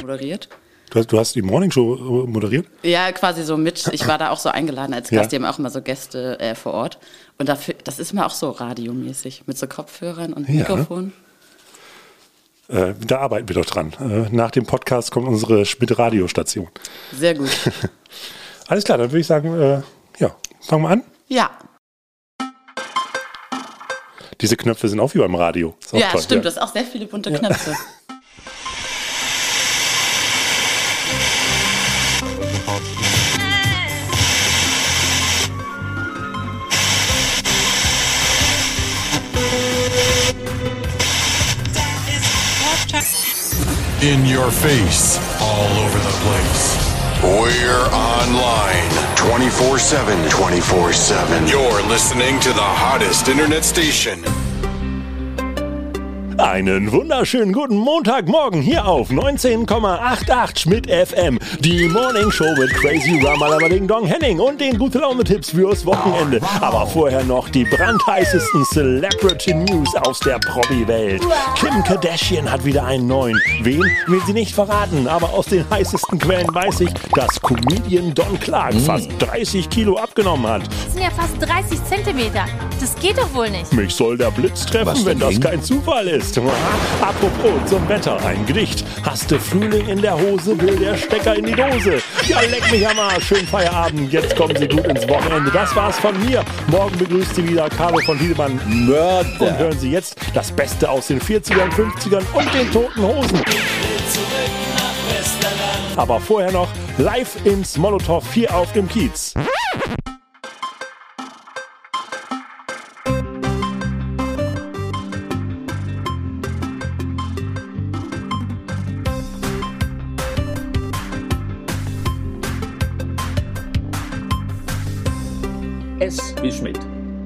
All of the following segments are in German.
moderiert. Du hast, du hast die Morningshow äh, moderiert? Ja, quasi so mit. Ich war da auch so eingeladen als Gast. Ja. Die haben auch immer so Gäste äh, vor Ort. Und dafür, das ist immer auch so radiomäßig mit so Kopfhörern und Mikrofon. Ja. Äh, da arbeiten wir doch dran. Äh, nach dem Podcast kommt unsere Schmidt-Radiostation. Sehr gut. Alles klar, dann würde ich sagen, äh, ja, fangen wir an. Ja. Diese Knöpfe sind auch wie beim Radio. Ja, toll, stimmt. Ja. Du hast auch sehr viele bunte Knöpfe. In your face, all over the place. We're online 24 7. 24 7. You're listening to the hottest internet station. Einen wunderschönen guten Montagmorgen hier auf 19,88 Schmidt FM. Die Morning Show mit Crazy Ramalabading Dong Henning und den gute Laune Tipps fürs Wochenende. Aber vorher noch die brandheißesten Celebrity News aus der Promi-Welt. Kim Kardashian hat wieder einen neuen. Wen will sie nicht verraten, aber aus den heißesten Quellen weiß ich, dass Comedian Don Clark mm. fast 30 Kilo abgenommen hat. Das sind ja fast 30 Zentimeter. Das geht doch wohl nicht. Mich soll der Blitz treffen, Was wenn das kein Zufall ist ist. Apropos zum Wetter, ein Gedicht. Hast du Frühling in der Hose, will der Stecker in die Dose. Ja, leck mich am Arsch, schönen Feierabend. Jetzt kommen Sie gut ins Wochenende. Das war's von mir. Morgen begrüßt Sie wieder Carlo von Wiedemann Mörder. Und hören Sie jetzt das Beste aus den 40ern, 50ern und den Toten Hosen. Aber vorher noch live ins Molotow 4 auf dem Kiez.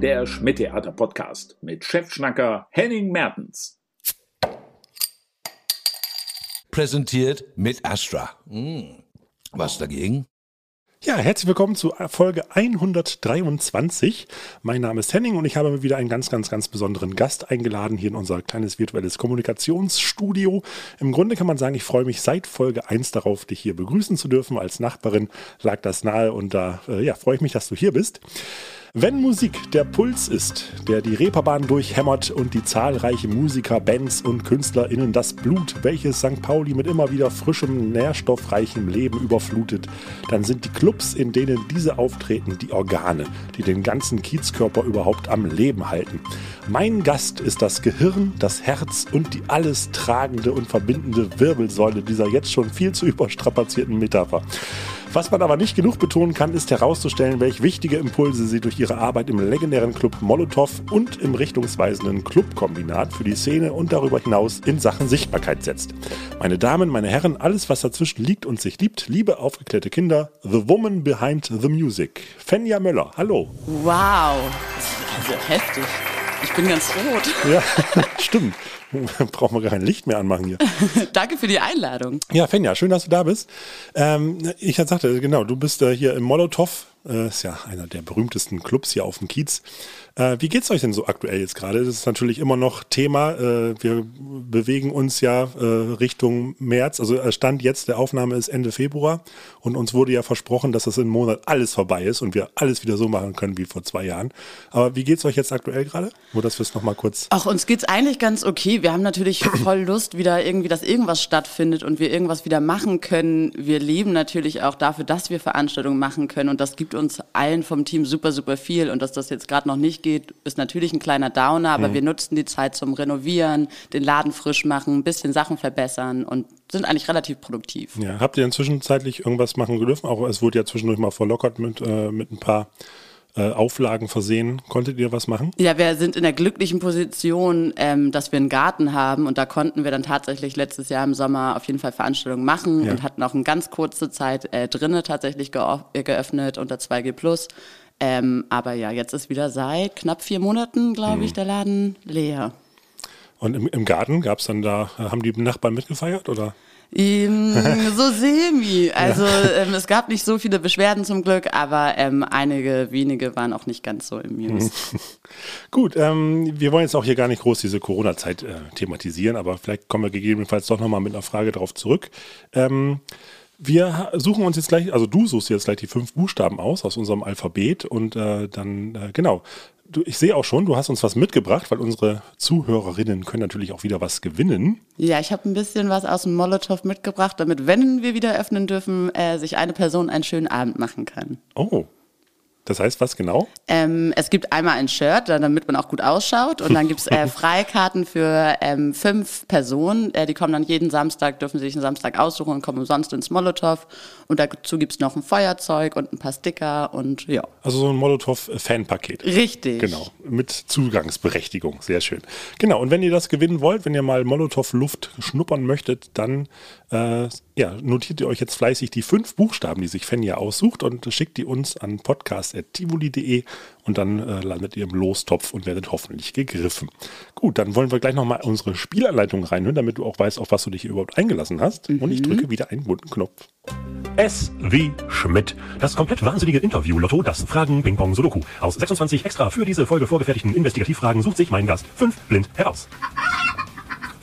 Der Schmidt-Theater-Podcast mit Chefschnacker Henning Mertens. Präsentiert mit Astra. Hm. Was dagegen? Ja, herzlich willkommen zu Folge 123. Mein Name ist Henning und ich habe wieder einen ganz, ganz, ganz besonderen Gast eingeladen hier in unser kleines virtuelles Kommunikationsstudio. Im Grunde kann man sagen, ich freue mich seit Folge 1 darauf, dich hier begrüßen zu dürfen. Als Nachbarin lag das nahe und da äh, ja, freue ich mich, dass du hier bist. Wenn Musik der Puls ist, der die Reeperbahn durchhämmert und die zahlreichen Musiker, Bands und KünstlerInnen das Blut, welches St. Pauli mit immer wieder frischem, nährstoffreichem Leben überflutet, dann sind die Clubs, in denen diese auftreten, die Organe, die den ganzen Kiezkörper überhaupt am Leben halten. Mein Gast ist das Gehirn, das Herz und die alles tragende und verbindende Wirbelsäule dieser jetzt schon viel zu überstrapazierten Metapher. Was man aber nicht genug betonen kann, ist herauszustellen, welche wichtige Impulse sie durch ihre Arbeit im legendären Club Molotow und im richtungsweisenden Clubkombinat für die Szene und darüber hinaus in Sachen Sichtbarkeit setzt. Meine Damen, meine Herren, alles was dazwischen liegt und sich liebt, liebe aufgeklärte Kinder, The Woman Behind the Music. Fenja Möller, hallo. Wow, das ist also heftig. Ich bin ganz rot. Ja, stimmt. Brauchen wir gar kein Licht mehr anmachen hier. Danke für die Einladung. Ja, Fenja, schön, dass du da bist. Ähm, ich sagte, genau, du bist äh, hier im Molotow äh, ist ja einer der berühmtesten Clubs hier auf dem Kiez. Äh, wie geht's euch denn so aktuell jetzt gerade? Das ist natürlich immer noch Thema. Äh, wir bewegen uns ja äh, Richtung März. Also äh, Stand jetzt der Aufnahme ist Ende Februar und uns wurde ja versprochen, dass das im Monat alles vorbei ist und wir alles wieder so machen können wie vor zwei Jahren. Aber wie geht's euch jetzt aktuell gerade? Nur, dass wir es nochmal kurz. Ach, uns geht's eigentlich ganz okay. Wir haben natürlich voll Lust, wieder irgendwie, dass irgendwas stattfindet und wir irgendwas wieder machen können. Wir leben natürlich auch dafür, dass wir Veranstaltungen machen können und das gibt uns allen vom Team super, super viel. Und dass das jetzt gerade noch nicht geht, ist natürlich ein kleiner Downer, aber mhm. wir nutzen die Zeit zum Renovieren, den Laden frisch machen, ein bisschen Sachen verbessern und sind eigentlich relativ produktiv. Ja, habt ihr inzwischen zeitlich irgendwas machen dürfen? Auch es wurde ja zwischendurch mal verlockert mit, äh, mit ein paar äh, Auflagen versehen. Konntet ihr was machen? Ja, wir sind in der glücklichen Position, ähm, dass wir einen Garten haben und da konnten wir dann tatsächlich letztes Jahr im Sommer auf jeden Fall Veranstaltungen machen ja. und hatten auch eine ganz kurze Zeit äh, drinnen tatsächlich äh, geöffnet unter 2G Plus. Ähm, aber ja, jetzt ist wieder seit knapp vier Monaten, glaube ich, mhm. der Laden leer. Und im, im Garten gab es dann da, haben die Nachbarn mitgefeiert oder? Ähm, so semi. Also ähm, es gab nicht so viele Beschwerden zum Glück, aber ähm, einige wenige waren auch nicht ganz so amused. Gut, ähm, wir wollen jetzt auch hier gar nicht groß diese Corona-Zeit äh, thematisieren, aber vielleicht kommen wir gegebenenfalls doch nochmal mit einer Frage darauf zurück. Wir suchen uns jetzt gleich, also du suchst jetzt gleich die fünf Buchstaben aus aus unserem Alphabet und äh, dann, äh, genau, du, ich sehe auch schon, du hast uns was mitgebracht, weil unsere Zuhörerinnen können natürlich auch wieder was gewinnen. Ja, ich habe ein bisschen was aus dem Molotow mitgebracht, damit, wenn wir wieder öffnen dürfen, äh, sich eine Person einen schönen Abend machen kann. Oh, das heißt, was genau? Ähm, es gibt einmal ein Shirt, damit man auch gut ausschaut. Und dann gibt es äh, Freikarten für ähm, fünf Personen. Äh, die kommen dann jeden Samstag, dürfen sich einen Samstag aussuchen und kommen umsonst ins Molotow. Und dazu gibt es noch ein Feuerzeug und ein paar Sticker und ja. Also so ein Molotow-Fanpaket. Richtig. Genau, mit Zugangsberechtigung. Sehr schön. Genau, und wenn ihr das gewinnen wollt, wenn ihr mal Molotow-Luft schnuppern möchtet, dann äh, ja, notiert ihr euch jetzt fleißig die fünf Buchstaben, die sich Fenja aussucht und schickt die uns an podcast.tivoli.de und dann äh, landet ihr im Lostopf und werdet hoffentlich gegriffen. Gut, dann wollen wir gleich nochmal unsere Spielanleitung reinhören, damit du auch weißt, auf was du dich hier überhaupt eingelassen hast. Mhm. Und ich drücke wieder einen bunten Knopf. S wie Schmidt. Das komplett wahnsinnige Interview-Lotto, das Fragen-Ping-Pong-Sudoku. Aus 26 extra für diese Folge vorgefertigten Investigativfragen sucht sich mein Gast fünf blind heraus.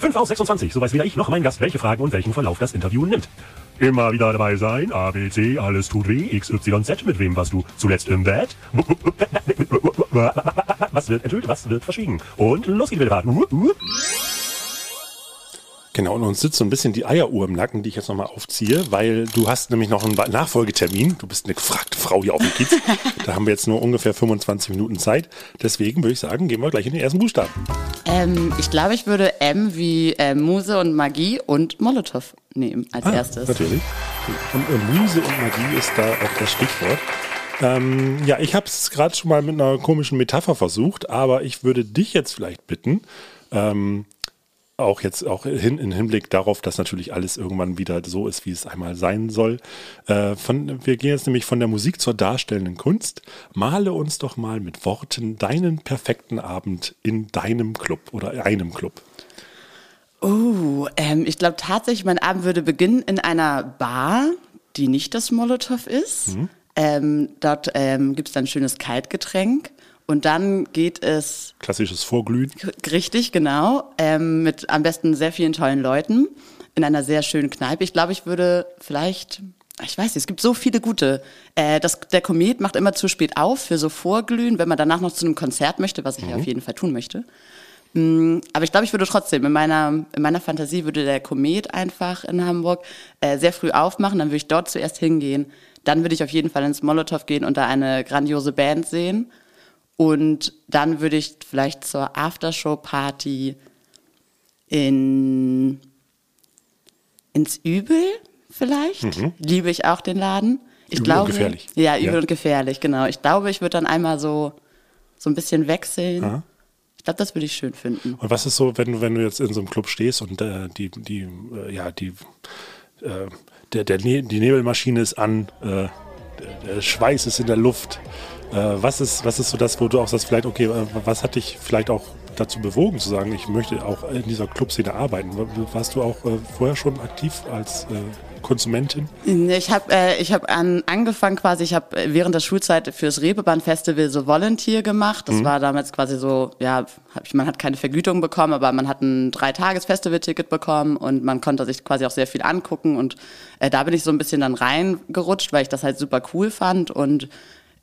5 aus 26, so weiß weder ich noch mein Gast, welche Fragen und welchen Verlauf das Interview nimmt. Immer wieder dabei sein, A, B, C, alles tut weh, X, Y, Z, mit wem warst du zuletzt im Bett? Was wird enthüllt, was wird verschwiegen? Und los geht's wieder. Genau, und uns sitzt so ein bisschen die Eieruhr im Nacken, die ich jetzt nochmal aufziehe, weil du hast nämlich noch einen Nachfolgetermin. Du bist eine gefragte Frau hier auf dem Kiez. da haben wir jetzt nur ungefähr 25 Minuten Zeit. Deswegen würde ich sagen, gehen wir gleich in den ersten Buchstaben. Ähm, ich glaube, ich würde M wie äh, Muse und Magie und Molotow nehmen als ah, erstes. Natürlich. Und, und Muse und Magie ist da auch das Stichwort. Ähm, ja, ich habe es gerade schon mal mit einer komischen Metapher versucht, aber ich würde dich jetzt vielleicht bitten, ähm, auch jetzt auch hin, in Hinblick darauf, dass natürlich alles irgendwann wieder so ist, wie es einmal sein soll. Äh, von, wir gehen jetzt nämlich von der Musik zur darstellenden Kunst. Male uns doch mal mit Worten deinen perfekten Abend in deinem Club oder einem Club. Oh, ähm, ich glaube tatsächlich, mein Abend würde beginnen in einer Bar, die nicht das Molotow ist. Mhm. Ähm, dort ähm, gibt es dann ein schönes Kaltgetränk. Und dann geht es. Klassisches Vorglühen. Richtig, genau. Ähm, mit am besten sehr vielen tollen Leuten in einer sehr schönen Kneipe. Ich glaube, ich würde vielleicht. Ich weiß nicht, es gibt so viele gute. Äh, das, der Komet macht immer zu spät auf für so Vorglühen, wenn man danach noch zu einem Konzert möchte, was ich mhm. auf jeden Fall tun möchte. Mm, aber ich glaube, ich würde trotzdem, in meiner, in meiner Fantasie würde der Komet einfach in Hamburg äh, sehr früh aufmachen, dann würde ich dort zuerst hingehen. Dann würde ich auf jeden Fall ins Molotow gehen und da eine grandiose Band sehen. Und dann würde ich vielleicht zur Aftershow-Party in, ins Übel vielleicht. Mhm. Liebe ich auch den Laden. Ich übel glaube, und gefährlich. Ja, übel ja. und gefährlich, genau. Ich glaube, ich würde dann einmal so, so ein bisschen wechseln. Aha. Ich glaube, das würde ich schön finden. Und was ist so, wenn du, wenn du jetzt in so einem Club stehst und äh, die, die, äh, ja, die, äh, der, der die Nebelmaschine ist an, äh, der, der Schweiß ist in der Luft, was, ist, was ist so das, wo du auch sagst, vielleicht, okay, äh, was hat dich vielleicht auch dazu bewogen zu sagen, ich möchte auch in dieser Clubszene arbeiten? Warst du auch äh, vorher schon aktiv als Konsumentin? Ich habe äh, ich hab an, angefangen quasi, ich habe während der Schulzeit fürs Reeperbahn-Festival so Volunteer gemacht. Das mhm. war damals quasi so, ja, man hat keine Vergütung bekommen, aber man hat ein Dreitages-Festival-Ticket bekommen und man konnte sich quasi auch sehr viel angucken und äh, da bin ich so ein bisschen dann reingerutscht, weil ich das halt super cool fand und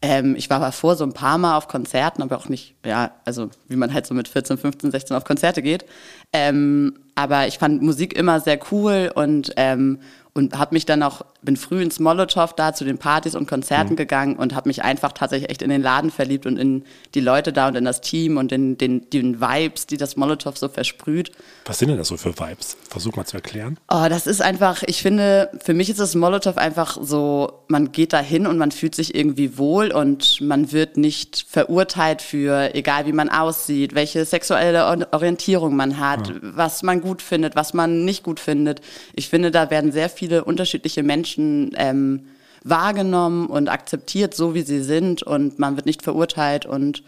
ähm, ich war davor so ein paar Mal auf Konzerten, aber auch nicht, ja, also wie man halt so mit 14, 15, 16 auf Konzerte geht. Ähm, aber ich fand Musik immer sehr cool und ähm, und habe mich dann auch, bin früh ins Molotow da zu den Partys und Konzerten mhm. gegangen und habe mich einfach tatsächlich echt in den Laden verliebt und in die Leute da und in das Team und in den, den Vibes, die das Molotow so versprüht. Was sind denn das so für Vibes? Versuch mal zu erklären. Oh, das ist einfach, ich finde, für mich ist das Molotow einfach so, man geht da hin und man fühlt sich irgendwie wohl und man wird nicht verurteilt für, egal wie man aussieht, welche sexuelle Orientierung man hat, ja. was man gut findet, was man nicht gut findet. Ich finde, da werden sehr viele unterschiedliche Menschen ähm, wahrgenommen und akzeptiert, so wie sie sind und man wird nicht verurteilt und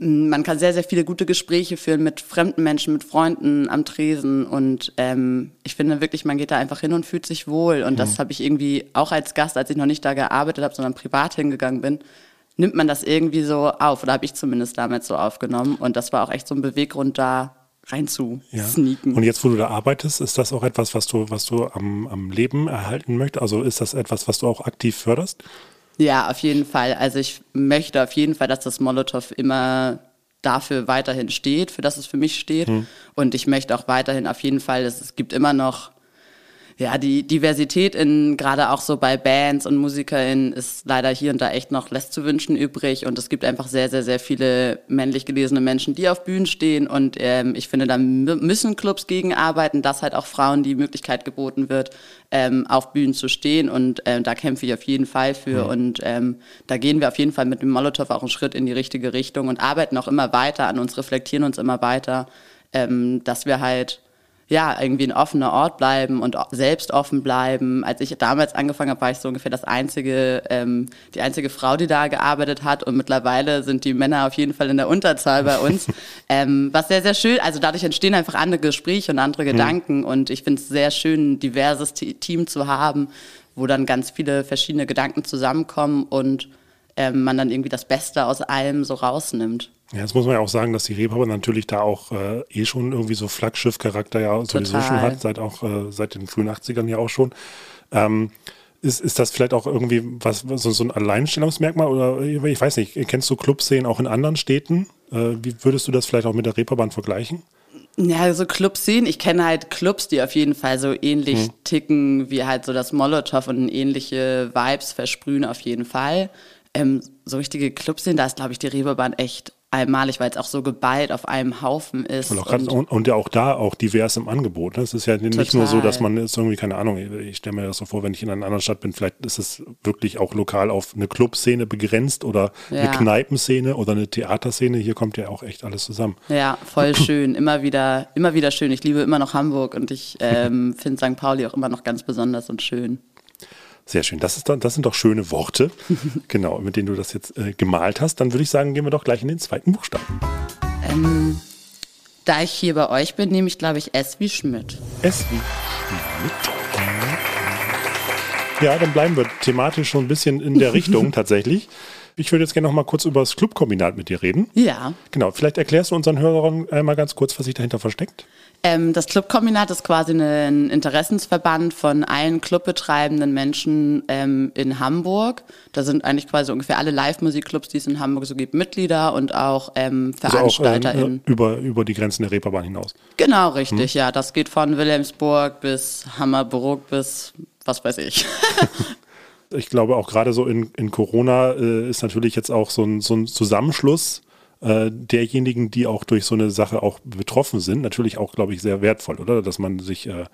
Man kann sehr, sehr viele gute Gespräche führen mit fremden Menschen, mit Freunden am Tresen. Und ähm, ich finde wirklich, man geht da einfach hin und fühlt sich wohl. Und mhm. das habe ich irgendwie auch als Gast, als ich noch nicht da gearbeitet habe, sondern privat hingegangen bin, nimmt man das irgendwie so auf. Oder habe ich zumindest damals so aufgenommen. Und das war auch echt so ein Beweggrund da, rein zu ja. Und jetzt, wo du da arbeitest, ist das auch etwas, was du, was du am, am Leben erhalten möchtest? Also ist das etwas, was du auch aktiv förderst? Ja, auf jeden Fall. Also ich möchte auf jeden Fall, dass das Molotow immer dafür weiterhin steht, für das es für mich steht. Hm. Und ich möchte auch weiterhin auf jeden Fall, dass es gibt immer noch ja, die Diversität in gerade auch so bei Bands und MusikerInnen ist leider hier und da echt noch lässt zu wünschen übrig. Und es gibt einfach sehr, sehr, sehr viele männlich gelesene Menschen, die auf Bühnen stehen. Und ähm, ich finde, da müssen Clubs gegenarbeiten, dass halt auch Frauen die Möglichkeit geboten wird, ähm, auf Bühnen zu stehen. Und ähm, da kämpfe ich auf jeden Fall für. Mhm. und ähm, da gehen wir auf jeden Fall mit dem Molotow auch einen Schritt in die richtige Richtung und arbeiten auch immer weiter an uns, reflektieren uns immer weiter, ähm, dass wir halt ja, irgendwie ein offener Ort bleiben und selbst offen bleiben. Als ich damals angefangen habe, war ich so ungefähr das einzige, ähm, die einzige Frau, die da gearbeitet hat. Und mittlerweile sind die Männer auf jeden Fall in der Unterzahl bei uns. ähm, was sehr, sehr schön, also dadurch entstehen einfach andere Gespräche und andere mhm. Gedanken. Und ich finde es sehr schön, ein diverses Team zu haben, wo dann ganz viele verschiedene Gedanken zusammenkommen und ähm, man dann irgendwie das Beste aus allem so rausnimmt. Ja, jetzt muss man ja auch sagen, dass die Reeperbahn natürlich da auch äh, eh schon irgendwie so Flaggschiff-Charakter ja sowieso Total. schon hat, seit auch äh, seit den frühen 80ern ja auch schon. Ähm, ist, ist das vielleicht auch irgendwie was, so, so ein Alleinstellungsmerkmal oder ich weiß nicht, kennst du Clubszenen auch in anderen Städten? Äh, wie würdest du das vielleicht auch mit der Reeperbahn vergleichen? Ja, so Clubszenen. Ich kenne halt Clubs, die auf jeden Fall so ähnlich hm. ticken wie halt so das Molotow und ähnliche Vibes versprühen auf jeden Fall. Ähm, so richtige Clubszenen, da ist, glaube ich, die Reeperbahn echt einmalig, weil es auch so geballt auf einem Haufen ist. Und, und, und, und, ja auch da auch divers im Angebot. Ne? Es ist ja nicht total. nur so, dass man jetzt irgendwie, keine Ahnung, ich stelle mir das so vor, wenn ich in einer anderen Stadt bin, vielleicht ist es wirklich auch lokal auf eine Clubszene begrenzt oder ja. eine Kneipenszene oder eine Theaterszene. Hier kommt ja auch echt alles zusammen. Ja, voll schön. Immer wieder, immer wieder schön. Ich liebe immer noch Hamburg und ich ähm, finde St. Pauli auch immer noch ganz besonders und schön. Sehr schön. Das, ist doch, das sind doch schöne Worte, genau, mit denen du das jetzt äh, gemalt hast. Dann würde ich sagen, gehen wir doch gleich in den zweiten Buchstaben. Ähm, da ich hier bei euch bin, nehme ich, glaube ich, S wie Schmidt. S wie Schmidt. Ja, dann bleiben wir thematisch schon ein bisschen in der Richtung tatsächlich. Ich würde jetzt gerne noch mal kurz über das Clubkombinat mit dir reden. Ja. Genau, vielleicht erklärst du unseren Hörern einmal ganz kurz, was sich dahinter versteckt. Ähm, das Clubkombinat ist quasi ein Interessensverband von allen clubbetreibenden Menschen ähm, in Hamburg. Da sind eigentlich quasi ungefähr alle Live-Musikclubs, die es in Hamburg so gibt, Mitglieder und auch ähm, VeranstalterInnen. Also auch, äh, über, über die Grenzen der Reeperbahn hinaus. Genau, richtig, hm. ja. Das geht von Wilhelmsburg bis Hammerburg bis was weiß ich. ich glaube auch gerade so in, in Corona äh, ist natürlich jetzt auch so ein, so ein Zusammenschluss äh, derjenigen, die auch durch so eine Sache auch betroffen sind, natürlich auch, glaube ich, sehr wertvoll, oder? Dass man sich äh,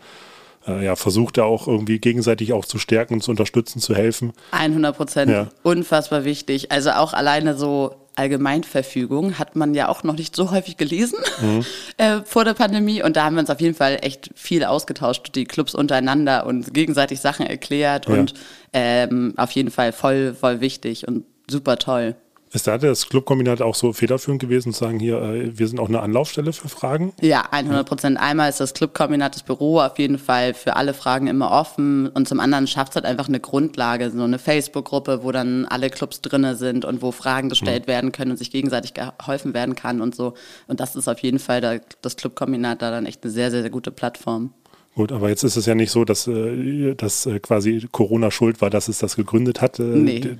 äh, ja, versucht, da auch irgendwie gegenseitig auch zu stärken und zu unterstützen, zu helfen. 100 Prozent. Ja. Unfassbar wichtig. Also auch alleine so Allgemeinverfügung hat man ja auch noch nicht so häufig gelesen mhm. äh, vor der Pandemie. Und da haben wir uns auf jeden Fall echt viel ausgetauscht, die Clubs untereinander und gegenseitig Sachen erklärt ja. und ähm, auf jeden Fall voll, voll wichtig und super toll. Ist da das Clubkombinat auch so federführend gewesen, zu sagen, hier, äh, wir sind auch eine Anlaufstelle für Fragen? Ja, 100 Prozent. Einmal ist das Clubkombinat, das Büro auf jeden Fall für alle Fragen immer offen und zum anderen schafft es halt einfach eine Grundlage, so eine Facebook-Gruppe, wo dann alle Clubs drinne sind und wo Fragen gestellt mhm. werden können und sich gegenseitig geholfen werden kann und so. Und das ist auf jeden Fall da, das Clubkombinat da dann echt eine sehr, sehr, sehr gute Plattform. Gut, aber jetzt ist es ja nicht so, dass, äh, dass äh, quasi Corona schuld war, dass es das gegründet hat. Nee.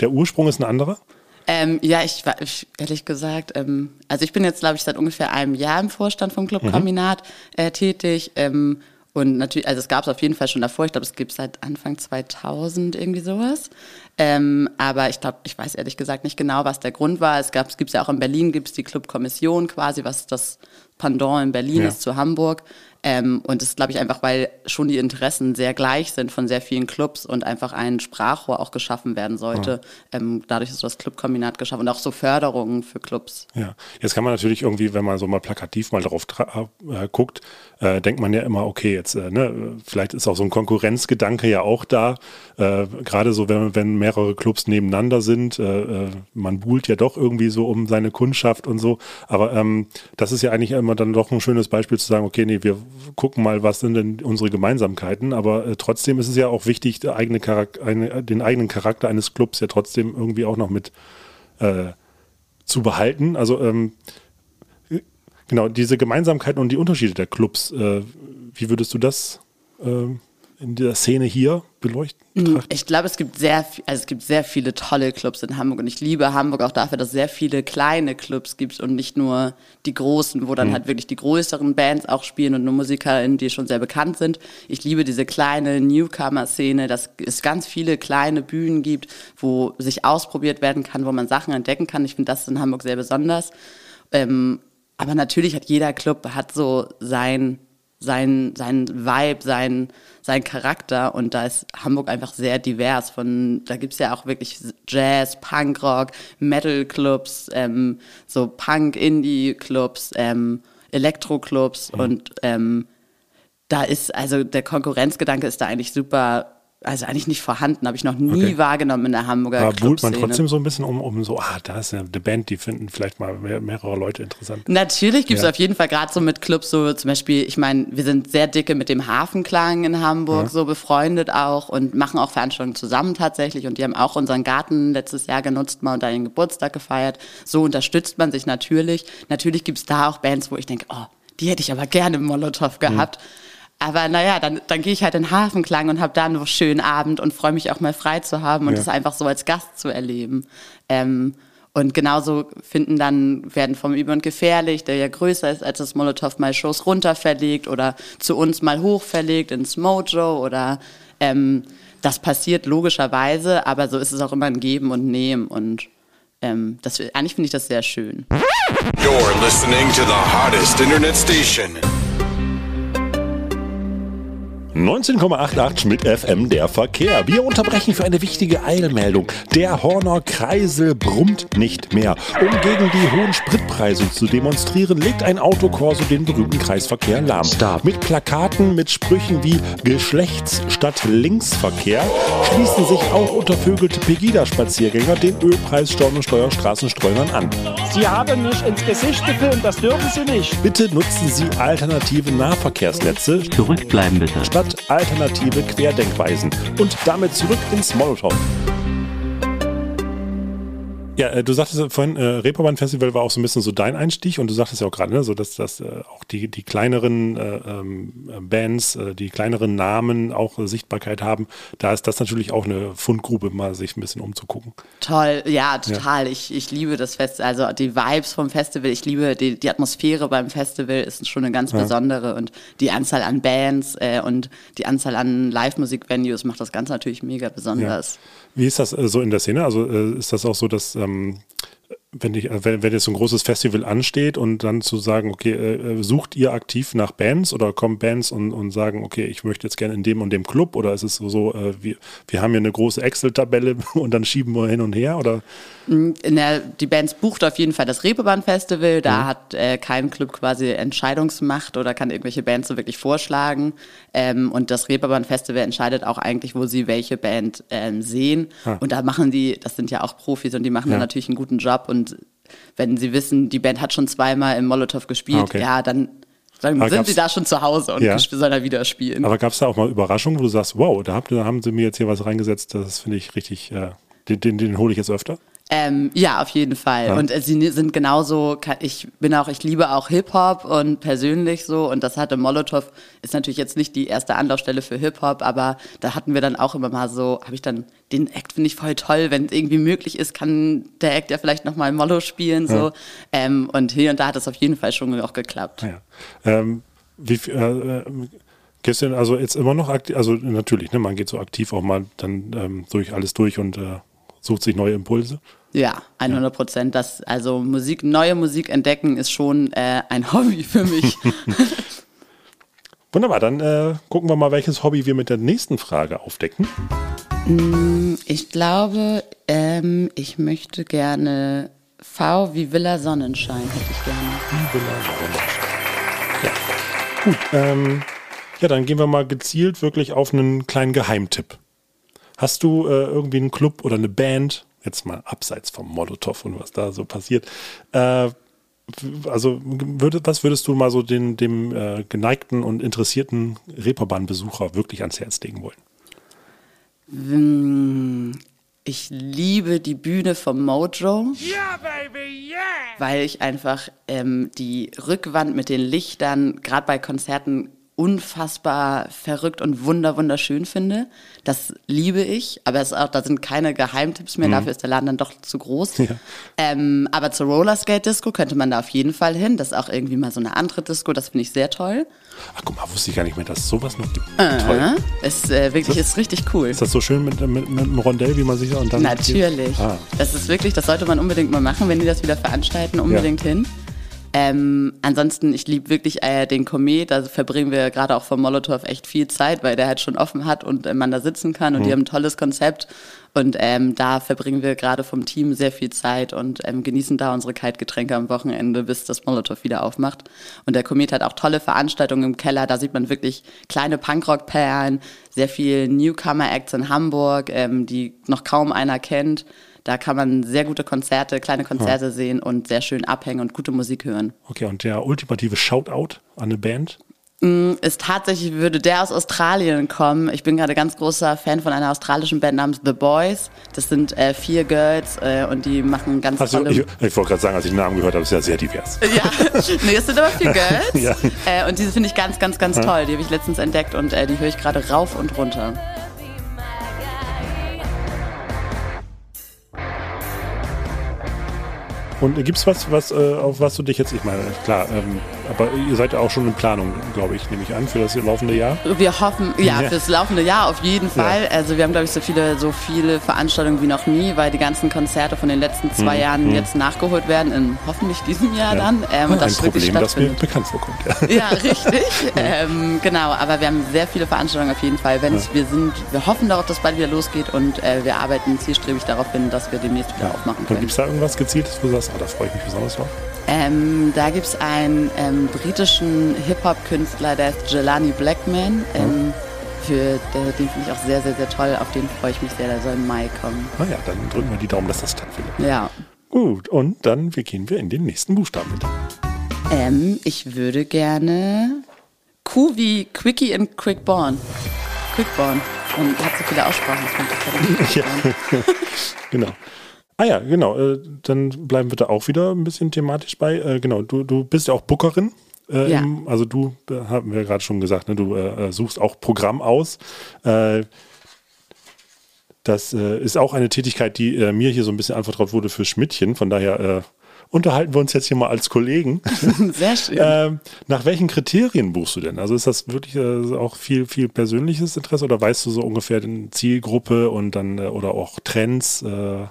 Der Ursprung ist ein anderer? Ähm, ja, ich war ehrlich gesagt, ähm, also ich bin jetzt, glaube ich, seit ungefähr einem Jahr im Vorstand vom Club Kombinat mhm. äh, tätig. Ähm, und natürlich, also es gab es auf jeden Fall schon davor. Ich glaube, es gibt seit Anfang 2000 irgendwie sowas. Ähm, aber ich glaube, ich weiß ehrlich gesagt nicht genau, was der Grund war. Es gab, es gibt ja auch in Berlin, gibt es die Clubkommission quasi, was das Pendant in Berlin Ja. ist zu Hamburg. Ähm, und das glaube ich, einfach, weil schon die Interessen sehr gleich sind von sehr vielen Clubs und einfach ein Sprachrohr auch geschaffen werden sollte. Ähm, dadurch ist so das Clubkombinat geschaffen und auch so Förderungen für Clubs. Ja, jetzt kann man natürlich irgendwie, wenn man so mal plakativ mal drauf äh, guckt, äh, denkt man ja immer, okay, jetzt, äh, ne, vielleicht ist auch so ein Konkurrenzgedanke ja auch da. Äh, Gerade so, wenn, wenn mehrere Clubs nebeneinander sind, äh, äh, man buhlt ja doch irgendwie so um seine Kundschaft und so. Aber ähm, das ist ja eigentlich immer dann doch ein schönes Beispiel zu sagen, okay, nee, wir gucken mal, was sind denn unsere Gemeinsamkeiten. Aber äh, trotzdem ist es ja auch wichtig, eigene eine, den eigenen Charakter eines Clubs ja trotzdem irgendwie auch noch mit äh, zu behalten. Also ähm, genau, diese Gemeinsamkeiten und die Unterschiede der Clubs, äh, wie würdest du das äh, in der Szene hier beleuchten? betrachten? Ich glaube, es gibt sehr, also es gibt sehr viele tolle Clubs in Hamburg und ich liebe Hamburg auch dafür, dass es sehr viele kleine Clubs gibt und nicht nur die großen, wo dann halt wirklich die größeren Bands auch spielen und nur MusikerInnen, die schon sehr bekannt sind. Ich liebe diese kleine Newcomer-Szene, dass es ganz viele kleine Bühnen gibt, wo sich ausprobiert werden kann, wo man Sachen entdecken kann. Ich finde das in Hamburg sehr besonders. Ähm, aber natürlich hat jeder Club hat so sein sein, sein Vibe, sein, sein Charakter und da ist Hamburg einfach sehr divers. Von, da gibt's ja auch wirklich Jazz, Punkrock, Metal-Clubs, ähm, so Punk-Indie-Clubs, ähm, Elektro-Clubs und ähm, da ist, also der Konkurrenzgedanke ist da eigentlich super, also eigentlich nicht vorhanden, habe ich noch nie Okay. wahrgenommen in der Hamburger Aber buhlt man trotzdem so ein bisschen um, um so, ah, da ist ja eine Band, die finden vielleicht mal mehr, mehrere Leute interessant. Natürlich gibt es Ja. auf jeden Fall gerade so mit Clubs, so zum Beispiel, ich meine, wir sind sehr dicke mit dem Hafenklang in Hamburg, so befreundet auch und machen auch Veranstaltungen zusammen tatsächlich und die haben auch unseren Garten letztes Jahr genutzt mal und da den Geburtstag gefeiert. So unterstützt man sich natürlich. Natürlich gibt es da auch Bands, wo ich denke, oh, die hätte ich aber gerne im Molotow gehabt. Aber naja, dann, dann gehe ich halt in den Hafenklang und habe da einen schönen Abend und freue mich auch mal frei zu haben und Ja. das einfach so als Gast zu erleben. Ähm, und genauso finden dann, werden vom Über und Gefährlich, der ja größer ist als das Molotow, mal Shows runter verlegt oder zu uns mal hoch verlegt ins Mojo oder ähm, das passiert logischerweise, aber so ist es auch immer ein Geben und Nehmen und ähm, das, eigentlich finde ich das sehr schön. You're listening to the hottest internet station. 19,88 Schmidt FM der Verkehr. Wir unterbrechen für eine wichtige Eilmeldung. Der Horner Kreisel brummt nicht mehr. Um gegen die hohen Spritpreise zu demonstrieren, legt ein Autokorso den berühmten Kreisverkehr lahm. Mit Plakaten mit Sprüchen wie Geschlechts- statt Linksverkehr schließen sich auch untervögelte Pegida-Spaziergänger den Ölpreissteuern und Steuerstraßenstreunern an. Sie haben mich ins Gesicht gefilmt, das dürfen Sie nicht. Bitte nutzen Sie alternative Nahverkehrsnetze Zurückbleiben bitte. statt alternative Querdenkweisen. Und damit zurück ins Molotow. Ja, äh, du sagtest ja vorhin, äh, Reeperbahn Festival war auch so ein bisschen so dein Einstieg und du sagtest ja auch gerade, ne, so dass, dass äh, auch die, die kleineren äh, ähm, äh, Bands, äh, die kleineren Namen auch Sichtbarkeit haben. Da ist das natürlich auch eine Fundgrube, mal sich ein bisschen umzugucken. Toll, ja, total. Ich, ich liebe das Fest, also die Vibes vom Festival. Ich liebe die, die Atmosphäre beim Festival ist schon eine ganz besondere und die Anzahl an Bands äh, und die Anzahl an Live-Musik-Venues macht das Ganze natürlich mega besonders. Wie ist das äh, so in der Szene? Also äh, ist das auch so, dass ähm, wenn, ich, äh, wenn, wenn jetzt so ein großes Festival ansteht und dann zu sagen, okay, äh, äh, sucht ihr aktiv nach Bands oder kommen Bands und, und sagen, okay, ich möchte jetzt gerne in dem und dem Club oder ist es so, so äh, wir, wir haben hier eine große Excel-Tabelle und dann schieben wir hin und her oder? Der, die Bands bucht auf jeden Fall das Reeperbahn Festival. Da hat äh, kein Club quasi Entscheidungsmacht oder kann irgendwelche Bands so wirklich vorschlagen. Ähm, und das Reeperbahn Festival entscheidet auch eigentlich, wo sie welche Band ähm, sehen. Und da machen die, das sind ja auch Profis und die machen Ja. da natürlich einen guten Job. Und wenn sie wissen, die Band hat schon zweimal im Molotow gespielt, Ah, okay. ja, dann, dann sind sie da schon zu Hause und Ja. sollen da wieder spielen. Aber gab es da auch mal Überraschungen, wo du sagst, wow, da, habt, da haben sie mir jetzt hier was reingesetzt, das finde ich richtig, äh, den, den, den hole ich jetzt öfter? Ähm, ja, auf jeden Fall. Und äh, sie sind genauso, ich bin auch, ich liebe auch Hip-Hop und persönlich so. Und das hatte Molotow, ist natürlich jetzt nicht die erste Anlaufstelle für Hip-Hop, aber da hatten wir dann auch immer mal so, habe ich dann, den Act finde ich voll toll, wenn es irgendwie möglich ist, kann der Act ja vielleicht nochmal Mollo spielen, so. Ähm, und hier und da hat es auf jeden Fall schon auch geklappt. Ja. Ähm, wie, äh, gehst du denn also jetzt immer noch aktiv, also natürlich, ne, man geht so aktiv auch mal dann ähm, durch alles durch und äh, sucht sich neue Impulse. Ja, 100 Prozent. Das also Musik, neue Musik entdecken ist schon äh, ein Hobby für mich. Wunderbar, dann äh, gucken wir mal, welches Hobby wir mit der nächsten Frage aufdecken. Ich glaube, ähm, ich möchte gerne V wie Villa Sonnenschein hätte ich gerne. Ja. Gut, ähm, ja, dann gehen wir mal gezielt wirklich auf einen kleinen Geheimtipp. Hast du äh, irgendwie einen Club oder eine Band, jetzt mal abseits vom Molotow und was da so passiert, äh, also würde, was würdest du mal so den, dem äh, geneigten und interessierten Reeperbahn-Besucher wirklich ans Herz legen wollen? Ich liebe die Bühne vom Mojo. Ja, baby, yeah! Weil ich einfach ähm, die Rückwand mit den Lichtern, gerade bei Konzerten, unfassbar verrückt und wunder wunderschön finde. Das liebe ich, aber es ist auch, da sind keine Geheimtipps mehr, dafür ist der Laden dann doch zu groß. Ja. Ähm, aber zur Rollerskate Disco könnte man da auf jeden Fall hin. Das ist auch irgendwie mal so eine andere Disco, das finde ich sehr toll. Ach guck mal, wusste ich gar nicht mehr, dass es sowas noch gibt. Toll. Es äh, wirklich ist richtig cool. Ist das so schön mit, mit, mit einem Rondell, wie man sich und dann. Natürlich. Ah. Das ist wirklich, das sollte man unbedingt mal machen, wenn die das wieder veranstalten, unbedingt hin. Ähm, ansonsten, ich liebe wirklich äh, den Komet, da verbringen wir gerade auch vom Molotow echt viel Zeit, weil der halt schon offen hat und äh, man da sitzen kann und die haben ein tolles Konzept und ähm, da verbringen wir gerade vom Team sehr viel Zeit und ähm, genießen da unsere Kaltgetränke am Wochenende, bis das Molotow wieder aufmacht. Und der Komet hat auch tolle Veranstaltungen im Keller, da sieht man wirklich kleine Punkrock-Perlen, sehr viel Newcomer-Acts in Hamburg, ähm, die noch kaum einer kennt. Da kann man sehr gute Konzerte, kleine Konzerte sehen und sehr schön abhängen und gute Musik hören. Okay, und der ultimative Shoutout an eine Band? Ist tatsächlich, würde der aus Australien kommen. Ich bin gerade ganz großer Fan von einer australischen Band namens The Boys. Das sind äh, vier Girls äh, und die machen ganz Also, tolle... ich, ich wollte gerade sagen, als ich den Namen gehört habe, ist ja sehr divers. ja, nee, es sind aber vier Girls. Ja. äh, und diese finde ich ganz, ganz, ganz toll. Die habe ich letztens entdeckt und äh, die höre ich gerade rauf und runter. Und gibt es was, was äh, auf was du dich jetzt, ich meine, klar, ähm, aber ihr seid ja auch schon in Planung, glaube ich, nehme ich an, für das laufende Jahr. Wir hoffen, ja, Ja. fürs laufende Jahr auf jeden Fall. Also wir haben, glaube ich, so viele, so viele Veranstaltungen wie noch nie, weil die ganzen Konzerte von den letzten zwei Jahren jetzt nachgeholt werden, in hoffentlich diesem Jahr dann. Ähm, und Ein das wirklich Problem, das mir bekannt vorkommt. Ja. Ja, richtig. ähm, genau, aber wir haben sehr viele Veranstaltungen auf jeden Fall. Wenn wir sind, wir hoffen darauf, dass bald wieder losgeht und äh, wir arbeiten zielstrebig darauf hin, dass wir demnächst wieder aufmachen Und können. gibt es da irgendwas Gezieltes, wo du sagst, ah, da freue ich mich besonders drauf? Ähm, da gibt es einen ähm, britischen Hip-Hop-Künstler, der ist Jelani Blackman. Ähm, für der, den finde ich auch sehr, sehr, sehr toll. Auf den freue ich mich sehr. Der soll im Mai kommen. Na ja, dann drücken wir die Daumen, dass das stattfindet. Ja. Gut, und dann wir gehen wir in den nächsten Buchstaben mit. Ähm, ich würde gerne Q wie Quickie and Quickborn. Quickborn. Und hat so viele Aussprachen. Das Ja. genau. Ah ja, genau. Äh, dann bleiben wir da auch wieder ein bisschen thematisch bei. Äh, genau, du, du bist ja auch Bookerin. Äh, Ja. im, also du, äh, haben wir gerade schon gesagt, ne, du äh, äh, suchst auch Programm aus. Äh, das äh, ist auch eine Tätigkeit, die äh, mir hier so ein bisschen anvertraut wurde für Schmidtchen. Von daher äh, unterhalten wir uns jetzt hier mal als Kollegen. Sehr schön. Ähm, nach welchen Kriterien buchst du denn? Also ist das wirklich äh, auch viel, viel persönliches Interesse oder weißt du so ungefähr die Zielgruppe und dann äh, oder auch Trends? Äh,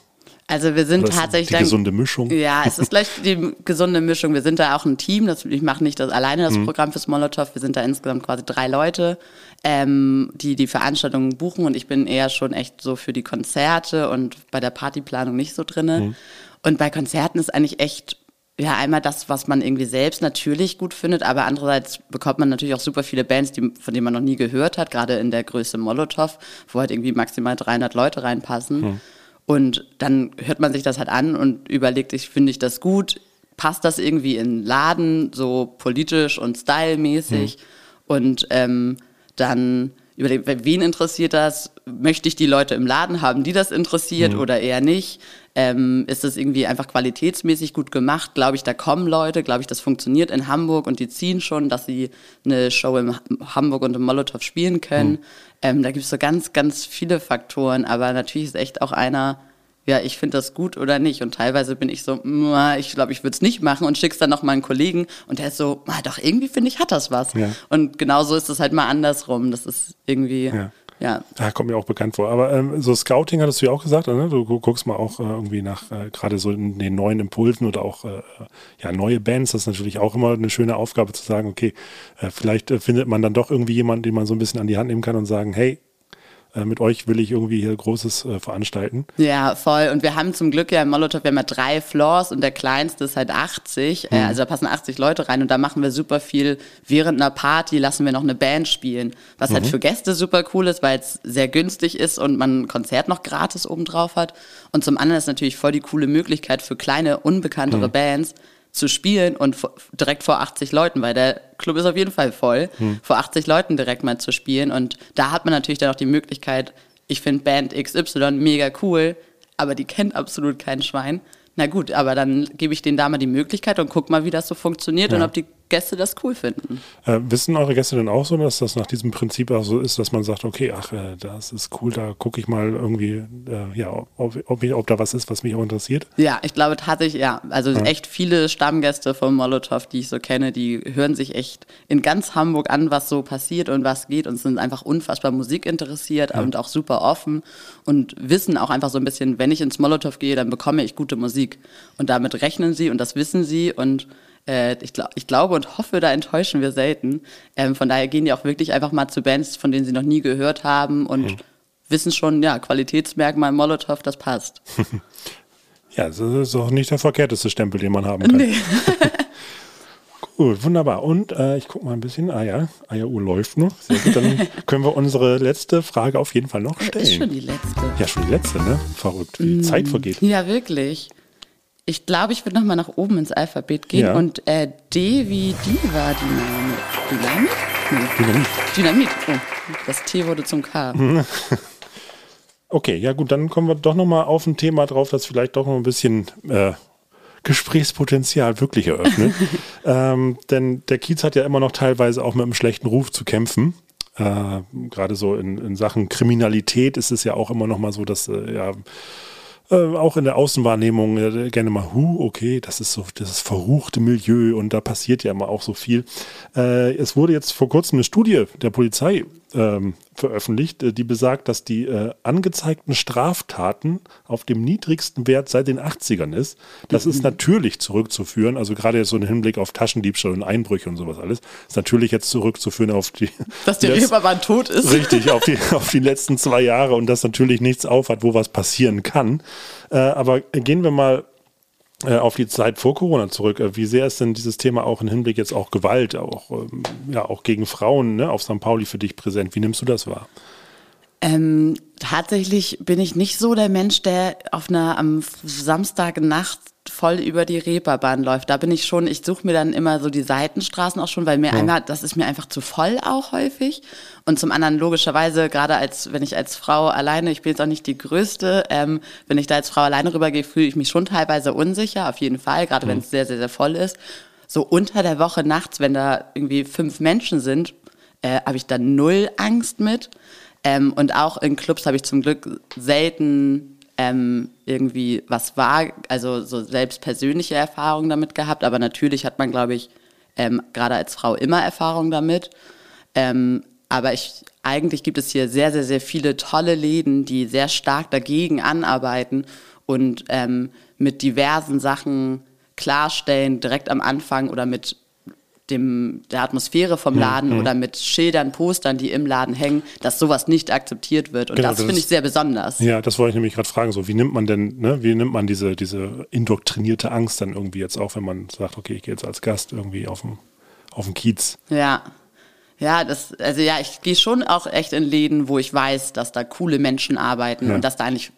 Also wir sind tatsächlich die dann- gesunde Mischung. Ja, es ist gleich die gesunde Mischung. Wir sind da auch ein Team. Das, ich mache nicht das, alleine das Programm fürs Molotow. Wir sind da insgesamt quasi drei Leute, ähm, die die Veranstaltungen buchen. Und ich bin eher schon echt so für die Konzerte und bei der Partyplanung nicht so drinne. Und bei Konzerten ist eigentlich echt ja, einmal das, was man irgendwie selbst natürlich gut findet, aber andererseits bekommt man natürlich auch super viele Bands, die, von denen man noch nie gehört hat, gerade in der Größe Molotow, wo halt irgendwie maximal 300 Leute reinpassen. Und dann hört man sich das halt an und überlegt sich, finde ich das gut? Passt das irgendwie in den Laden, so politisch und stylmäßig? Und ähm, dann überlegt, wen interessiert das? Möchte ich die Leute im Laden haben, die das interessiert oder eher nicht? Ähm, ist das irgendwie einfach qualitätsmäßig gut gemacht? Glaube ich, da kommen Leute, glaube ich, das funktioniert in Hamburg und die ziehen schon, dass sie eine Show in Hamburg und im Molotow spielen können. Ähm, da gibt es so ganz, ganz viele Faktoren, aber natürlich ist echt auch einer, ja, ich finde das gut oder nicht. Und teilweise bin ich so, "Mua, ich glaube, ich würde es nicht machen und schick's dann noch mal einen Kollegen und der ist so, "Ah, doch, irgendwie finde ich, hat das was. Ja. Und genauso ist es halt mal andersrum. Das ist irgendwie, Ja. Ja. Ja, kommt mir auch bekannt vor. Aber ähm, so Scouting hattest du ja auch gesagt, ne? du gu- guckst mal auch äh, irgendwie nach äh, gerade so in den neuen Impulsen oder auch äh, ja, neue Bands. Das ist natürlich auch immer eine schöne Aufgabe zu sagen, okay, äh, vielleicht äh, findet man dann doch irgendwie jemanden, den man so ein bisschen an die Hand nehmen kann und sagen, hey, äh, mit euch will ich irgendwie hier Großes äh, veranstalten. Ja, voll. Und wir haben zum Glück ja im Molotow, wir haben ja drei Floors und der kleinste ist halt 80. Äh, also da passen 80 Leute rein und da machen wir super viel. Während einer Party lassen wir noch eine Band spielen. Was halt für Gäste super cool ist, weil es sehr günstig ist und man ein Konzert noch gratis obendrauf hat. Und zum anderen ist natürlich voll die coole Möglichkeit für kleine, unbekanntere Bands zu spielen und direkt vor 80 Leuten, weil der Club ist auf jeden Fall voll, vor 80 Leuten direkt mal zu spielen. Und da hat man natürlich dann auch die Möglichkeit, ich finde Band XY mega cool, aber die kennt absolut kein Schwein. Na gut, aber dann gebe ich denen da mal die Möglichkeit und guck mal, wie das so funktioniert und ob die Gäste das cool finden. Äh, wissen eure Gäste denn auch so, dass das nach diesem Prinzip auch so ist, dass man sagt, okay, ach, äh, das ist cool, da gucke ich mal irgendwie, äh, ja, ob, ob, ob da was ist, was mich auch interessiert? Ja, ich glaube tatsächlich, ja. Also echt viele Stammgäste vom Molotow, die ich so kenne, die hören sich echt in ganz Hamburg an, was so passiert und was geht und sind einfach unfassbar Musik interessiert und auch super offen und wissen auch einfach so ein bisschen, wenn ich ins Molotow gehe, dann bekomme ich gute Musik. Und damit rechnen sie und das wissen sie und äh, ich, glaub, ich glaube und hoffe, da enttäuschen wir selten. Ähm, von daher gehen die auch wirklich einfach mal zu Bands, von denen sie noch nie gehört haben und wissen schon, ja, Qualitätsmerkmal Molotow, das passt. Ja, das ist auch nicht der verkehrteste Stempel, den man haben kann. Gut, wunderbar. Und äh, ich gucke mal ein bisschen. Ah ja, Eieruhr läuft noch. Sehr gut, dann können wir unsere letzte Frage auf jeden Fall noch stellen. Ist schon die letzte. ja, schon die letzte, ne? Verrückt, wie die Zeit vergeht. Ja, wirklich. Ich glaube, ich würde nochmal nach oben ins Alphabet gehen Ja. und äh, D wie Diva Dynamit. Dynamit? Nee. Dynamit. Dynamit. Oh, das T wurde zum K. Okay, ja gut, dann kommen wir doch nochmal auf ein Thema drauf, das vielleicht doch noch ein bisschen äh, Gesprächspotenzial wirklich eröffnet. ähm, denn der Kiez hat ja immer noch teilweise auch mit einem schlechten Ruf zu kämpfen. Äh, Gerade so in, in Sachen Kriminalität ist es ja auch immer noch mal so, dass äh, ja äh, auch in der Außenwahrnehmung äh, gerne mal, hu, okay, das ist so das verruchte Milieu und da passiert ja immer auch so viel. Äh, es wurde jetzt vor kurzem eine Studie der Polizei ähm, veröffentlicht, äh, die besagt, dass die äh, angezeigten Straftaten auf dem niedrigsten Wert seit den 80ern ist. Das ist natürlich zurückzuführen, also gerade jetzt so im Hinblick auf Taschendiebstahl und Einbrüche und sowas alles, ist natürlich jetzt zurückzuführen auf die Dass letz- Reeperbahn tot ist. Richtig, auf die, auf die letzten zwei Jahre und das natürlich nichts aufhat, wo was passieren kann. Äh, aber gehen wir mal auf die Zeit vor Corona zurück. Äh, wie sehr ist denn dieses Thema auch im Hinblick jetzt auch Gewalt, auch, ähm, ja, auch gegen Frauen ne, auf St. Pauli für dich präsent? Wie nimmst du das wahr? Ähm, tatsächlich bin ich nicht so der Mensch, der auf einer am Samstagnacht voll über die Reeperbahn läuft. Da bin ich schon, ich suche mir dann immer so die Seitenstraßen auch schon, weil mir einmal, das ist mir einfach zu voll auch häufig. Und zum anderen logischerweise, gerade als, wenn ich als Frau alleine, ich bin jetzt auch nicht die Größte, ähm, wenn ich da als Frau alleine rübergehe, fühle ich mich schon teilweise unsicher, auf jeden Fall, gerade wenn es sehr, sehr, sehr voll ist. So unter der Woche nachts, wenn da irgendwie fünf Menschen sind, äh, habe ich da null Angst mit. Ähm, und auch in Clubs habe ich zum Glück selten ähm, irgendwie was war, also so selbst persönliche Erfahrungen damit gehabt. Aber natürlich hat man, glaube ich, ähm, gerade als Frau immer Erfahrung damit. Ähm, aber ich, eigentlich gibt es hier sehr, sehr, sehr viele tolle Läden, die sehr stark dagegen anarbeiten und ähm, mit diversen Sachen klarstellen, direkt am Anfang oder mit dem, der Atmosphäre vom Laden oder mit Schildern, Postern, die im Laden hängen, dass sowas nicht akzeptiert wird. Und Genau, das das finde ich sehr besonders. Ja, das wollte ich nämlich gerade fragen. So, wie nimmt man denn, ne, wie nimmt man diese, diese indoktrinierte Angst dann irgendwie jetzt auch, wenn man sagt, okay, ich gehe jetzt als Gast irgendwie auf den, auf den Kiez? Ja. Ja, das, also ja, ich gehe schon auch echt in Läden, wo ich weiß, dass da coole Menschen arbeiten Ja. und dass da eigentlich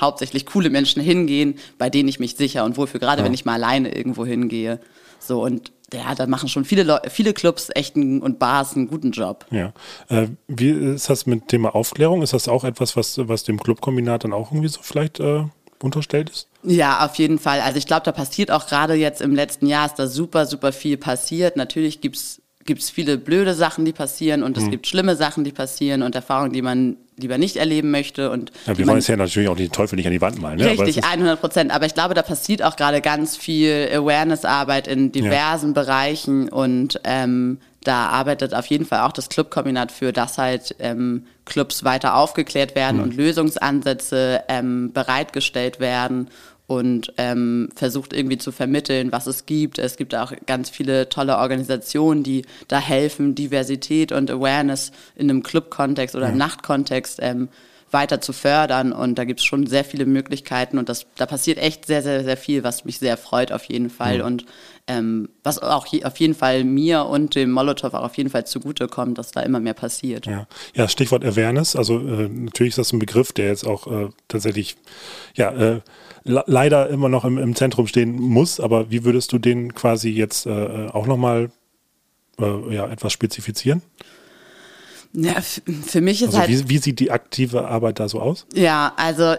hauptsächlich coole Menschen hingehen, bei denen ich mich sicher und wohlfühle, gerade wenn ich mal alleine irgendwo hingehe. So und ja, da machen schon viele Leu viele Clubs echt einen, und Bars einen guten Job. Ja. Äh, wie ist das mit Thema Aufklärung? Ist das auch etwas, was, was dem Clubkombinat dann auch irgendwie so vielleicht äh, unterstellt ist? Ja, auf jeden Fall. Also ich glaube, da passiert auch gerade jetzt im letzten Jahr ist da super, super viel passiert. Natürlich gibt's gibt's viele blöde Sachen, die passieren und es gibt schlimme Sachen, die passieren und Erfahrungen, die man lieber nicht erleben möchte. Und Ja, wir wollen es ja natürlich auch den Teufel nicht an die Wand malen. Ne? Richtig, es ist- 100 Prozent. Aber ich glaube, da passiert auch gerade ganz viel Awareness-Arbeit in diversen Bereichen und ähm, da arbeitet auf jeden Fall auch das Clubkombinat für, dass halt ähm, Clubs weiter aufgeklärt werden mhm. und Lösungsansätze ähm, bereitgestellt werden und ähm, versucht irgendwie zu vermitteln, was es gibt. Es gibt auch ganz viele tolle Organisationen, die da helfen, Diversität und Awareness in einem Club-Kontext oder ja. Nachtkontext ähm, weiter zu fördern. Und da gibt es schon sehr viele Möglichkeiten und das, da passiert echt sehr, sehr, sehr viel, was mich sehr freut auf jeden Fall. Mhm. Und ähm, was auch je, auf jeden Fall mir und dem Molotow auch auf jeden Fall zugutekommt, dass da immer mehr passiert. Ja, ja Stichwort Awareness. Also äh, natürlich ist das ein Begriff, der jetzt auch äh, tatsächlich ja, äh, leider immer noch im, im, Zentrum stehen muss. Aber wie würdest du den quasi jetzt äh, auch nochmal äh, ja, etwas spezifizieren? Ja, für mich ist also halt. Wie, wie sieht die aktive Arbeit da so aus? Ja, also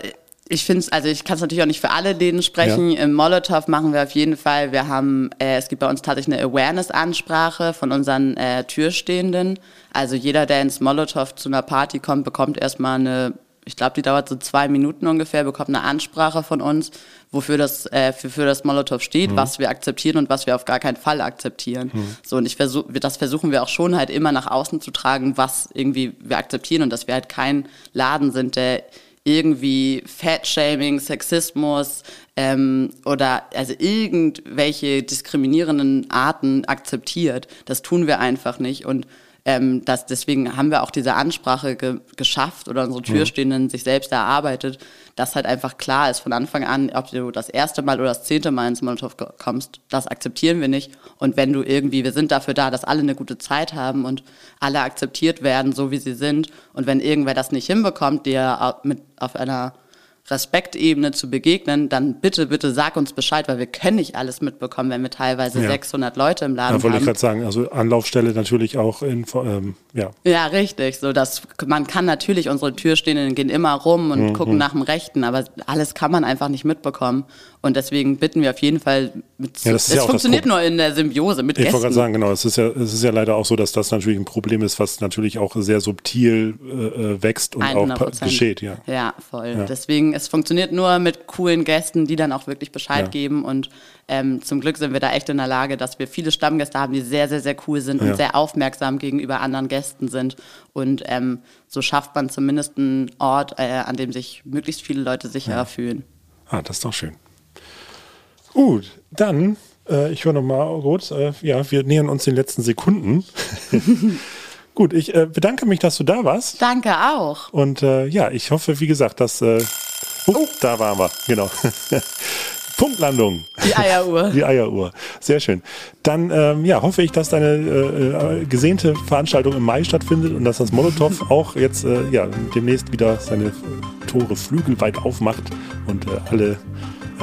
ich finde es, also ich kann es natürlich auch nicht für alle Läden sprechen. Ja. Im Molotow machen wir auf jeden Fall, wir haben, äh, es gibt bei uns tatsächlich eine Awareness-Ansprache von unseren äh, Türstehenden. Also jeder, der ins Molotow zu einer Party kommt, bekommt erstmal eine, ich glaube, die dauert so zwei Minuten ungefähr, bekommt eine Ansprache von uns, wofür das, äh, für, für das Molotow steht, mhm. was wir akzeptieren und was wir auf gar keinen Fall akzeptieren. Mhm. So, und ich versuch, das versuchen wir auch schon halt immer nach außen zu tragen, was irgendwie wir akzeptieren und dass wir halt kein Laden sind, der irgendwie Fat-Shaming, Sexismus ähm, oder also irgendwelche diskriminierenden Arten akzeptiert. Das tun wir einfach nicht und ähm, das, deswegen haben wir auch diese Ansprache ge geschafft oder unsere Türstehenden mhm. sich selbst erarbeitet, dass halt einfach klar ist von Anfang an, ob du das erste Mal oder das zehnte Mal ins Molotow kommst, das akzeptieren wir nicht. Und wenn du irgendwie, wir sind dafür da, dass alle eine gute Zeit haben und alle akzeptiert werden, so wie sie sind. Und wenn irgendwer das nicht hinbekommt, der mit auf einer Respektebene zu begegnen, dann bitte, bitte sag uns Bescheid, weil wir können nicht alles mitbekommen, wenn wir teilweise ja. 600 Leute im Laden ja, haben. wollte ich gerade sagen, also Anlaufstelle natürlich auch in, ähm, ja. Ja, richtig, so dass man kann natürlich, unsere Türstehenden gehen immer rum und mhm. gucken nach dem Rechten, aber alles kann man einfach nicht mitbekommen und deswegen bitten wir auf jeden Fall, mit, ja, es ja funktioniert nur in der Symbiose mit ich Gästen. Ich wollte gerade sagen, genau, es ist, ja, es ist ja leider auch so, dass das natürlich ein Problem ist, was natürlich auch sehr subtil äh, äh wächst und 100%. auch geschieht. Ja, ja voll. Deswegen es funktioniert nur mit coolen Gästen, die dann auch wirklich Bescheid ja. geben. Und ähm, zum Glück sind wir da echt in der Lage, dass wir viele Stammgäste haben, die sehr, sehr, sehr cool sind ja. und sehr aufmerksam gegenüber anderen Gästen sind. Und ähm, so schafft man zumindest einen Ort, äh, an dem sich möglichst viele Leute sicher ja. fühlen. Ah, das ist doch schön. Gut, dann, äh, ich höre nochmal gut, äh, ja, wir nähern uns den letzten Sekunden. Gut, ich äh, bedanke mich, dass du da warst. Danke auch. Und äh, ja, ich hoffe, wie gesagt, dass. Oh, oh. Da waren wir, genau. Punktlandung. Die Eieruhr. Die Eieruhr. Sehr schön. Dann ähm, ja, hoffe ich, dass deine äh, äh, gesehnte Veranstaltung im Mai stattfindet und dass das Molotow auch jetzt äh, ja, demnächst wieder seine Tore flügelweit aufmacht und äh, alle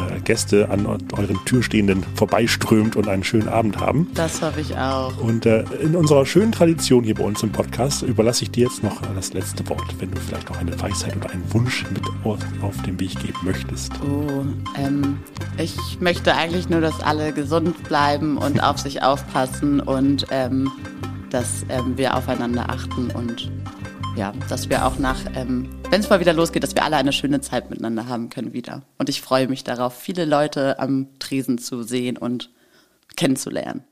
äh, Gäste an euren Türstehenden vorbeiströmt und einen schönen Abend haben. Das hoffe ich auch. Und äh, in unserer schönen Tradition hier bei uns im Podcast überlasse ich dir jetzt noch das letzte Wort, wenn du vielleicht noch eine Weisheit oder einen Wunsch mit auf, auf den Weg geben möchtest. Oh, ähm, ich möchte eigentlich nur, dass alle gesund bleiben und auf sich aufpassen und ähm, dass ähm, wir aufeinander achten und ja, dass wir auch nach, ähm, wenn es mal wieder losgeht, dass wir alle eine schöne Zeit miteinander haben können wieder. Und ich freue mich darauf, viele Leute am Tresen zu sehen und kennenzulernen.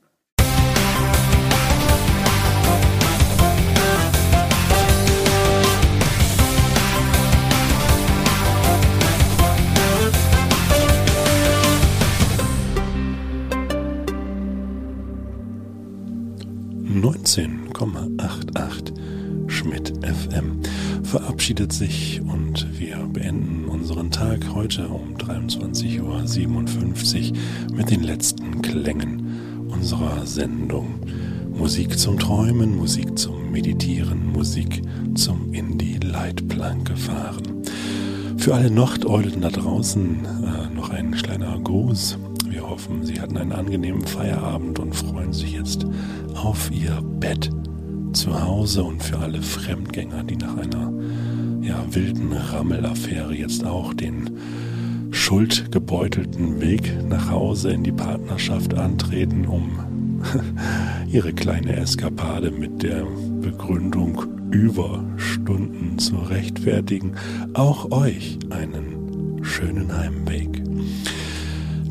Neunzehn Komma acht acht Schmidt FM verabschiedet sich und wir beenden unseren Tag heute um 23.57 Uhr mit den letzten Klängen unserer Sendung. Musik zum Träumen, Musik zum Meditieren, Musik zum in die Leitplanke fahren. Für alle Nachteulen da draußen äh, noch ein kleiner Gruß. Wir hoffen, Sie hatten einen angenehmen Feierabend und freuen sich jetzt auf Ihr Bett zu Hause und für alle Fremdgänger, die nach einer ja, wilden Rammelaffäre jetzt auch den schuldgebeutelten Weg nach Hause in die Partnerschaft antreten, um ihre kleine Eskapade mit der Begründung Überstunden zu rechtfertigen, auch euch einen schönen Heimweg.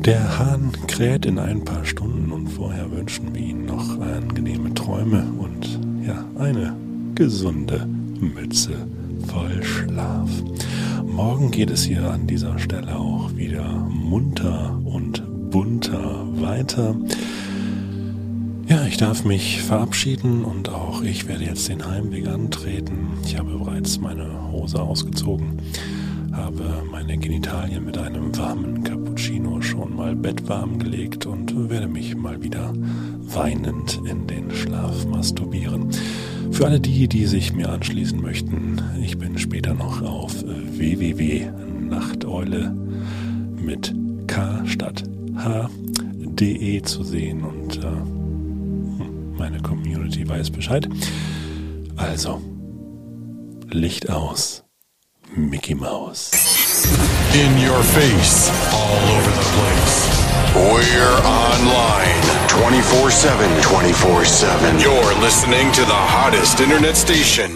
Der Hahn kräht in ein paar Stunden und vorher wünschen wir Ihnen noch angenehme Träume und eine gesunde Mütze voll Schlaf. Morgen geht es hier an dieser Stelle auch wieder munter und bunter weiter. Ja, ich darf mich verabschieden und auch ich werde jetzt den Heimweg antreten. Ich habe bereits meine Hose ausgezogen, habe meine Genitalien mit einem warmen Cappuccino schon mal bettwarm gelegt und werde mich mal wieder weinend in den Schlaf masturbieren. Für alle die, die sich mir anschließen möchten, ich bin später noch auf www.nachteule mit K statt H.de zu sehen und äh, meine Community weiß Bescheid. Also, Licht aus, Mickey Mouse. In your face, all over the place. We're online 24 7. 24 7. You're listening to the hottest internet station